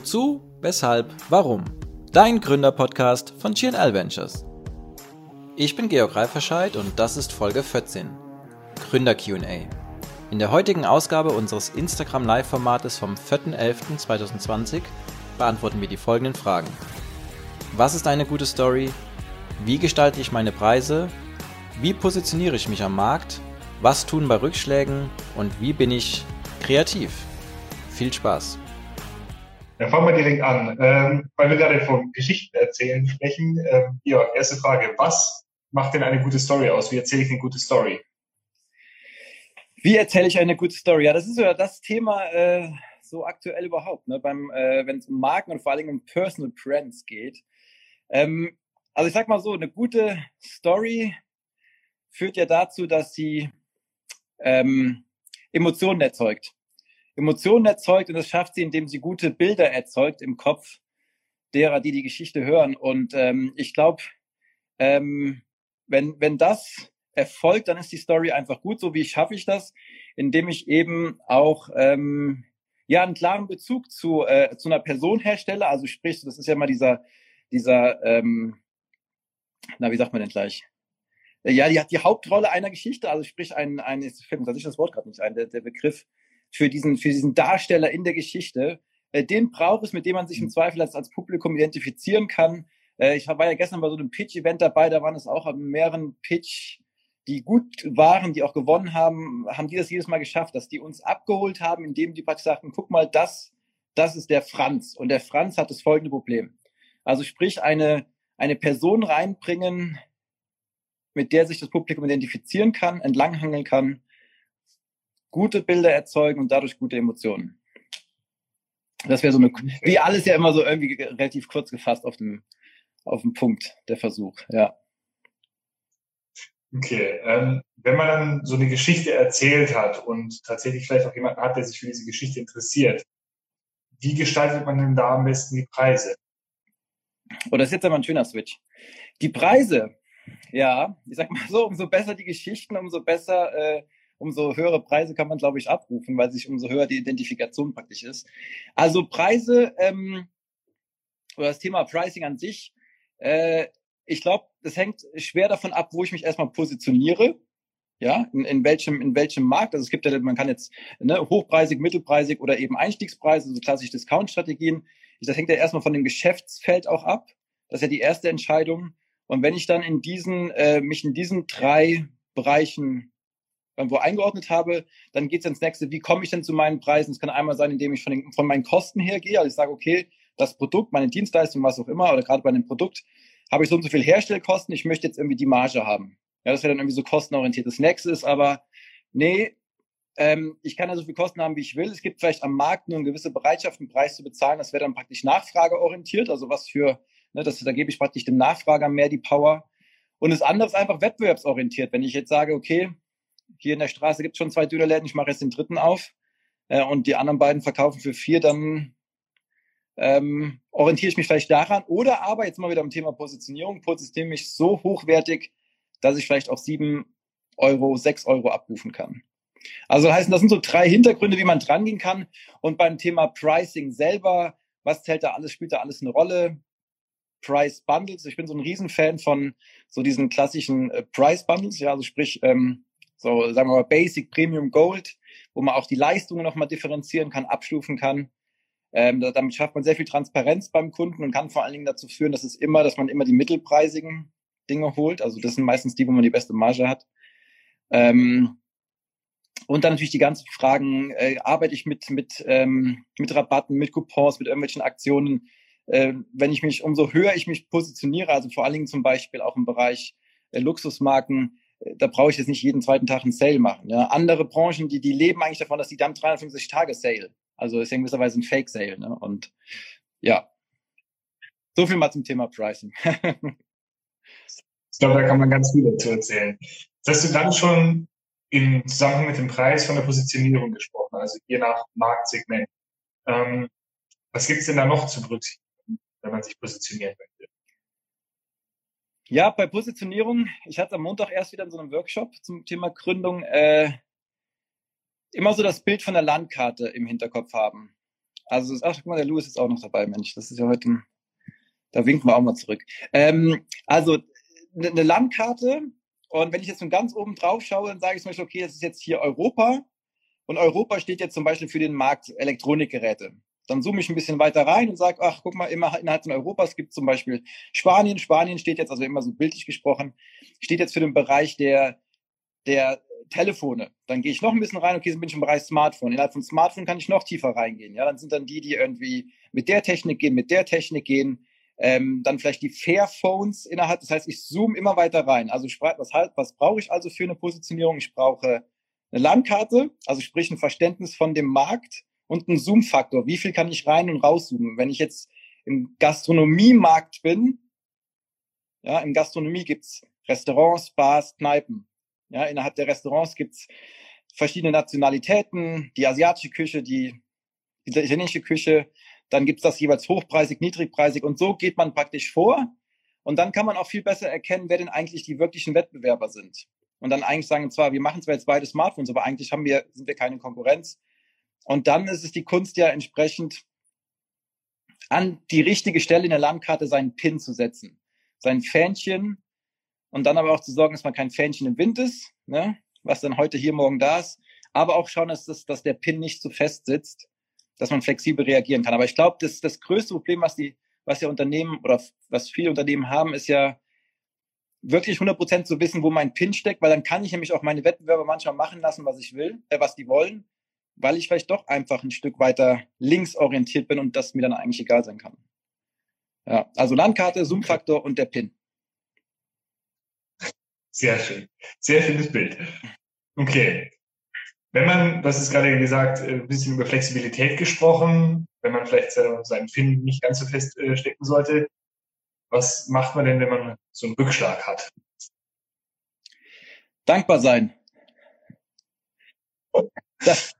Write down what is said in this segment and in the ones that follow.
Wozu, weshalb, warum? Dein Gründerpodcast von GNL Ventures. Ich bin Georg Reiferscheid und das ist Folge 14. Gründer QA. In der heutigen Ausgabe unseres Instagram Live-Formates vom 4.11.2020 beantworten wir die folgenden Fragen. Was ist eine gute Story? Wie gestalte ich meine Preise? Wie positioniere ich mich am Markt? Was tun bei Rückschlägen? Und wie bin ich kreativ? Viel Spaß! Dann fangen wir direkt an. Ähm, weil wir gerade von Geschichten erzählen sprechen. Ähm, ja, erste Frage. Was macht denn eine gute Story aus? Wie erzähle ich eine gute Story? Wie erzähle ich eine gute Story? Ja, das ist ja das Thema äh, so aktuell überhaupt, ne? Äh, wenn es um Marken und vor allem um Personal Brands geht. Ähm, also ich sag mal so, eine gute Story führt ja dazu, dass sie ähm, Emotionen erzeugt. Emotionen erzeugt und das schafft sie, indem sie gute Bilder erzeugt im Kopf derer, die die Geschichte hören. Und ähm, ich glaube, ähm, wenn, wenn das erfolgt, dann ist die Story einfach gut. So wie schaffe ich das, indem ich eben auch ähm, ja einen klaren Bezug zu, äh, zu einer Person herstelle. Also sprich, das ist ja mal dieser, dieser, ähm, na, wie sagt man denn gleich? Ja, die hat die Hauptrolle einer Geschichte, also sprich ein, ein, es fällt mir tatsächlich das Wort gerade nicht ein, der, der Begriff, für diesen, für diesen Darsteller in der Geschichte. Äh, den braucht es, mit dem man sich im mhm. Zweifel als, als Publikum identifizieren kann. Äh, ich war ja gestern bei so einem Pitch-Event dabei, da waren es auch an mehreren Pitch, die gut waren, die auch gewonnen haben, haben die das jedes Mal geschafft, dass die uns abgeholt haben, indem die praktisch sagten, guck mal, das, das ist der Franz. Und der Franz hat das folgende Problem. Also sprich, eine, eine Person reinbringen, mit der sich das Publikum identifizieren kann, entlanghangeln kann gute Bilder erzeugen und dadurch gute Emotionen. Das wäre so eine, wie alles ja immer so irgendwie relativ kurz gefasst auf dem, auf dem Punkt, der Versuch, ja. Okay, ähm, wenn man dann so eine Geschichte erzählt hat und tatsächlich vielleicht auch jemanden hat, der sich für diese Geschichte interessiert, wie gestaltet man denn da am besten die Preise? Oh, das ist jetzt aber ein schöner Switch. Die Preise, ja, ich sag mal so, umso besser die Geschichten, umso besser äh, umso höhere Preise kann man, glaube ich, abrufen, weil sich umso höher die Identifikation praktisch ist. Also Preise ähm, oder das Thema Pricing an sich, äh, ich glaube, das hängt schwer davon ab, wo ich mich erstmal positioniere. Ja, in, in welchem in welchem Markt? Also es gibt ja, man kann jetzt ne, hochpreisig, mittelpreisig oder eben Einstiegspreise, so also klassische Discount-Strategien. Das hängt ja erstmal von dem Geschäftsfeld auch ab. Das ist ja die erste Entscheidung. Und wenn ich dann in diesen äh, mich in diesen drei Bereichen irgendwo eingeordnet habe, dann geht es ins nächste, wie komme ich denn zu meinen Preisen? Es kann einmal sein, indem ich von, den, von meinen Kosten her gehe. Also ich sage, okay, das Produkt, meine Dienstleistung, was auch immer, oder gerade bei einem Produkt, habe ich so und so viel Herstellkosten, ich möchte jetzt irgendwie die Marge haben. Ja, das wäre dann irgendwie so kostenorientiert. Das nächste ist aber, nee, ähm, ich kann ja so viel Kosten haben, wie ich will. Es gibt vielleicht am Markt nur eine gewisse Bereitschaft, einen Preis zu bezahlen. Das wäre dann praktisch nachfrageorientiert. Also was für, ne, das, da gebe ich praktisch dem Nachfrager mehr die Power. Und das andere ist einfach wettbewerbsorientiert. Wenn ich jetzt sage, okay, hier in der Straße gibt es schon zwei Dönerläden, ich mache jetzt den dritten auf äh, und die anderen beiden verkaufen für vier, dann ähm, orientiere ich mich vielleicht daran. Oder aber, jetzt mal wieder am Thema Positionierung, positioniere mich so hochwertig, dass ich vielleicht auch sieben Euro, sechs Euro abrufen kann. Also heißen, das sind so drei Hintergründe, wie man drangehen kann. Und beim Thema Pricing selber, was zählt da alles, spielt da alles eine Rolle? Price Bundles. Ich bin so ein Riesenfan von so diesen klassischen äh, Price Bundles, ja, also sprich, ähm, so sagen wir mal Basic, Premium, Gold, wo man auch die Leistungen nochmal differenzieren kann, abstufen kann. Ähm, damit schafft man sehr viel Transparenz beim Kunden und kann vor allen Dingen dazu führen, dass es immer, dass man immer die mittelpreisigen Dinge holt. Also das sind meistens die, wo man die beste Marge hat. Ähm, und dann natürlich die ganzen Fragen, äh, arbeite ich mit, mit, ähm, mit Rabatten, mit Coupons, mit irgendwelchen Aktionen. Äh, wenn ich mich, umso höher ich mich positioniere, also vor allen Dingen zum Beispiel auch im Bereich äh, Luxusmarken, da brauche ich jetzt nicht jeden zweiten Tag einen Sale machen. Ja. Andere Branchen, die, die leben eigentlich davon, dass die dann 350 Tage Sale. Also ist ja in gewisser Weise ein Fake Sale. Ne? Und ja, so viel mal zum Thema Pricing. ich glaube, da kann man ganz viel dazu erzählen. hast du dann schon im Zusammenhang mit dem Preis von der Positionierung gesprochen, also je nach Marktsegment. Ähm, was gibt es denn da noch zu berücksichtigen, wenn man sich positionieren möchte? Ja, bei Positionierung, ich hatte am Montag erst wieder in so einem Workshop zum Thema Gründung, äh, immer so das Bild von der Landkarte im Hinterkopf haben. Also, ach, guck mal, der Louis ist auch noch dabei, Mensch. Das ist ja heute ein, da winken wir auch mal zurück. Ähm, also, eine ne Landkarte. Und wenn ich jetzt von ganz oben drauf schaue, dann sage ich zum Beispiel, okay, das ist jetzt hier Europa. Und Europa steht jetzt zum Beispiel für den Markt Elektronikgeräte. Dann zoome ich ein bisschen weiter rein und sage, ach, guck mal, immer innerhalb von Europas gibt es zum Beispiel Spanien. Spanien steht jetzt, also immer so bildlich gesprochen, steht jetzt für den Bereich der, der Telefone. Dann gehe ich noch ein bisschen rein, okay, dann bin ich im Bereich Smartphone. Innerhalb von Smartphone kann ich noch tiefer reingehen. Ja, dann sind dann die, die irgendwie mit der Technik gehen, mit der Technik gehen. Ähm, dann vielleicht die Fairphones innerhalb. Das heißt, ich zoome immer weiter rein. Also was, halt, was brauche ich also für eine Positionierung? Ich brauche eine Landkarte, also sprich ein Verständnis von dem Markt und ein Zoom-Faktor. Wie viel kann ich rein und rauszoomen? Wenn ich jetzt im Gastronomiemarkt bin, ja, in Gastronomie gibt's Restaurants, Bars, Kneipen. Ja, innerhalb der Restaurants gibt's verschiedene Nationalitäten, die asiatische Küche, die, die italienische Küche, dann gibt's das jeweils hochpreisig, niedrigpreisig und so geht man praktisch vor. Und dann kann man auch viel besser erkennen, wer denn eigentlich die wirklichen Wettbewerber sind. Und dann eigentlich sagen, zwar, wir machen zwar jetzt beide Smartphones, aber eigentlich haben wir, sind wir keine Konkurrenz. Und dann ist es die Kunst ja entsprechend an die richtige Stelle in der Landkarte seinen Pin zu setzen. Sein Fähnchen und dann aber auch zu sorgen, dass man kein Fähnchen im Wind ist, ne? was dann heute hier, morgen da ist. Aber auch schauen, dass, das, dass der Pin nicht zu fest sitzt, dass man flexibel reagieren kann. Aber ich glaube, das, das größte Problem, was die, was ja Unternehmen oder was viele Unternehmen haben, ist ja wirklich 100% zu wissen, wo mein Pin steckt, weil dann kann ich nämlich auch meine Wettbewerber manchmal machen lassen, was ich will, äh, was die wollen weil ich vielleicht doch einfach ein Stück weiter links orientiert bin und das mir dann eigentlich egal sein kann. Ja, also Landkarte, Zoom-Faktor und der Pin. Sehr schön. Sehr schönes Bild. Okay. Wenn man, das ist gerade gesagt, ein bisschen über Flexibilität gesprochen, wenn man vielleicht seinen Pin nicht ganz so fest äh, stecken sollte, was macht man denn, wenn man so einen Rückschlag hat? Dankbar sein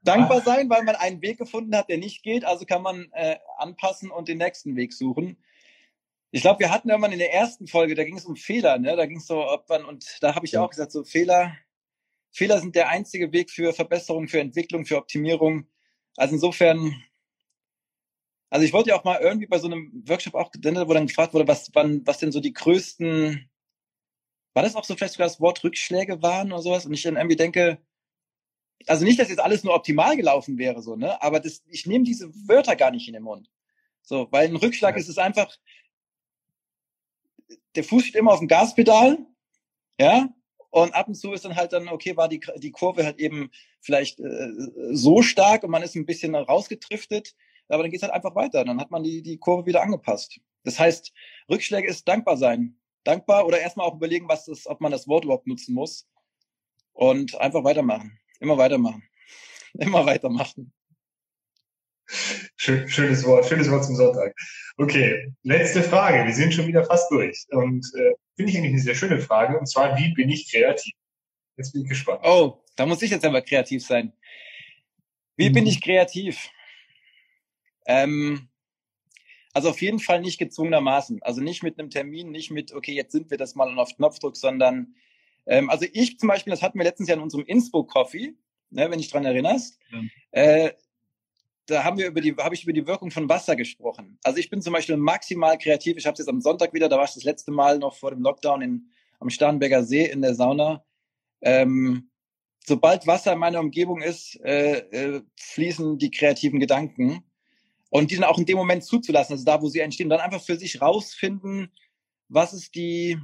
dankbar sein, weil man einen Weg gefunden hat, der nicht geht. Also kann man äh, anpassen und den nächsten Weg suchen. Ich glaube, wir hatten irgendwann in der ersten Folge, da ging es um Fehler, ne? Da ging es so, ob man, und da habe ich ja. auch gesagt, so Fehler, Fehler sind der einzige Weg für Verbesserung, für Entwicklung, für Optimierung. Also insofern, also ich wollte ja auch mal irgendwie bei so einem Workshop auch, wo dann gefragt wurde, was, wann, was denn so die größten, war das auch so vielleicht sogar das Wort Rückschläge waren oder sowas? Und ich dann irgendwie denke, also nicht, dass jetzt alles nur optimal gelaufen wäre, so, ne? Aber das, ich nehme diese Wörter gar nicht in den Mund. So, weil ein Rückschlag ja. ist es einfach, der Fuß steht immer auf dem Gaspedal, ja, und ab und zu ist dann halt dann, okay, war die, die Kurve halt eben vielleicht äh, so stark und man ist ein bisschen rausgetriftet, aber dann geht es halt einfach weiter. Dann hat man die, die Kurve wieder angepasst. Das heißt, Rückschläge ist dankbar sein. Dankbar oder erstmal auch überlegen, was das, ob man das Wort überhaupt nutzen muss und einfach weitermachen. Immer weitermachen. Immer weitermachen. Schön, schönes Wort, schönes Wort zum Sonntag. Okay, letzte Frage. Wir sind schon wieder fast durch. Und äh, finde ich eigentlich eine sehr schöne Frage. Und zwar, wie bin ich kreativ? Jetzt bin ich gespannt. Oh, da muss ich jetzt aber kreativ sein. Wie mhm. bin ich kreativ? Ähm, also auf jeden Fall nicht gezwungenermaßen. Also nicht mit einem Termin, nicht mit, okay, jetzt sind wir das mal und auf Knopfdruck, sondern ähm, also ich zum Beispiel, das hatten wir letztens ja in unserem Inspo Coffee, ne, wenn dich dran erinnerst. Ja. Äh, da haben wir über die, habe ich über die Wirkung von Wasser gesprochen. Also ich bin zum Beispiel maximal kreativ. Ich habe es jetzt am Sonntag wieder, da war ich das letzte Mal noch vor dem Lockdown in, am Starnberger See in der Sauna. Ähm, sobald Wasser in meiner Umgebung ist, äh, äh, fließen die kreativen Gedanken. Und die dann auch in dem Moment zuzulassen, also da, wo sie entstehen, dann einfach für sich rausfinden, was ist die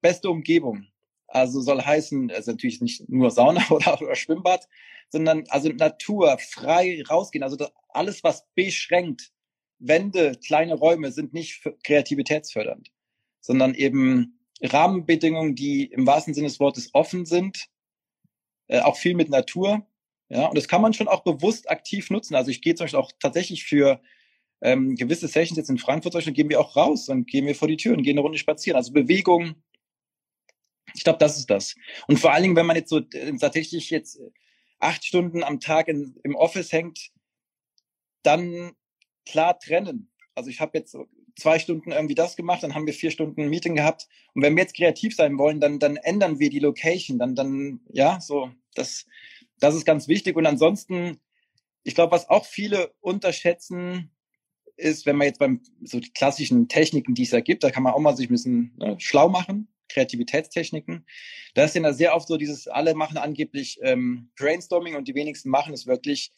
beste Umgebung. Also soll heißen, also natürlich nicht nur Sauna oder, oder Schwimmbad, sondern also Natur, frei rausgehen. Also alles, was beschränkt, Wände, kleine Räume sind nicht kreativitätsfördernd, sondern eben Rahmenbedingungen, die im wahrsten Sinne des Wortes offen sind, äh, auch viel mit Natur. Ja, und das kann man schon auch bewusst aktiv nutzen. Also ich gehe zum Beispiel auch tatsächlich für ähm, gewisse Sessions jetzt in Frankfurt zum Beispiel, gehen wir auch raus und gehen wir vor die Tür und gehen eine Runde spazieren. Also Bewegung, ich glaube, das ist das. Und vor allen Dingen, wenn man jetzt so äh, tatsächlich jetzt äh, acht Stunden am Tag in, im Office hängt, dann klar trennen. Also ich habe jetzt zwei Stunden irgendwie das gemacht, dann haben wir vier Stunden ein Meeting gehabt. Und wenn wir jetzt kreativ sein wollen, dann, dann ändern wir die Location. Dann, dann, ja, so, das, das ist ganz wichtig. Und ansonsten ich glaube, was auch viele unterschätzen, ist, wenn man jetzt beim so die klassischen Techniken, die es da gibt, da kann man auch mal sich ein bisschen ne, schlau machen, Kreativitätstechniken. Da ist ja sehr oft so dieses, alle machen angeblich ähm, Brainstorming und die wenigsten machen es wirklich.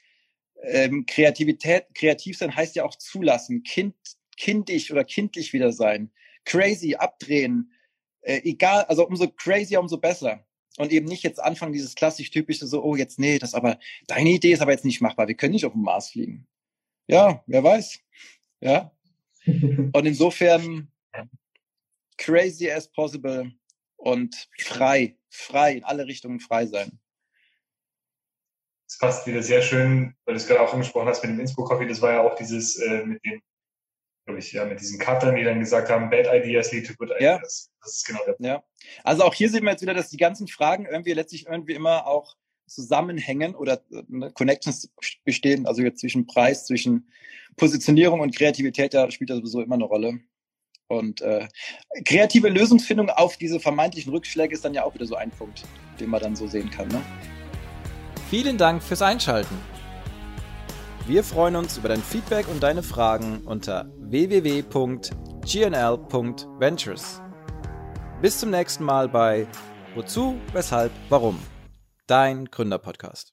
Ähm, Kreativität, kreativ sein heißt ja auch zulassen, kind, kindisch oder kindlich wieder sein, crazy, abdrehen, äh, egal, also umso crazier, umso besser. Und eben nicht jetzt anfangen, dieses klassisch typische so, oh, jetzt, nee, das aber, deine Idee ist aber jetzt nicht machbar, wir können nicht auf dem Mars fliegen. Ja, wer weiß. Ja. Und insofern crazy as possible und frei, frei, in alle Richtungen frei sein. Das passt wieder sehr schön, weil du es gerade auch angesprochen hast mit dem Innsbruck Coffee, das war ja auch dieses äh, mit dem glaube ich, ja, mit diesen Cuttern, die dann gesagt haben, bad ideas lead to good ideas. Ja. Das ist genau der Punkt. Ja. Also auch hier sehen wir jetzt wieder, dass die ganzen Fragen irgendwie letztlich irgendwie immer auch zusammenhängen oder ne, Connections bestehen, also jetzt zwischen Preis, zwischen Positionierung und Kreativität, da spielt das sowieso immer eine Rolle. Und äh, kreative Lösungsfindung auf diese vermeintlichen Rückschläge ist dann ja auch wieder so ein Punkt, den man dann so sehen kann. Ne? Vielen Dank fürs Einschalten. Wir freuen uns über dein Feedback und deine Fragen unter www.gnl.ventures. Bis zum nächsten Mal bei Wozu, Weshalb, Warum? Dein Gründerpodcast.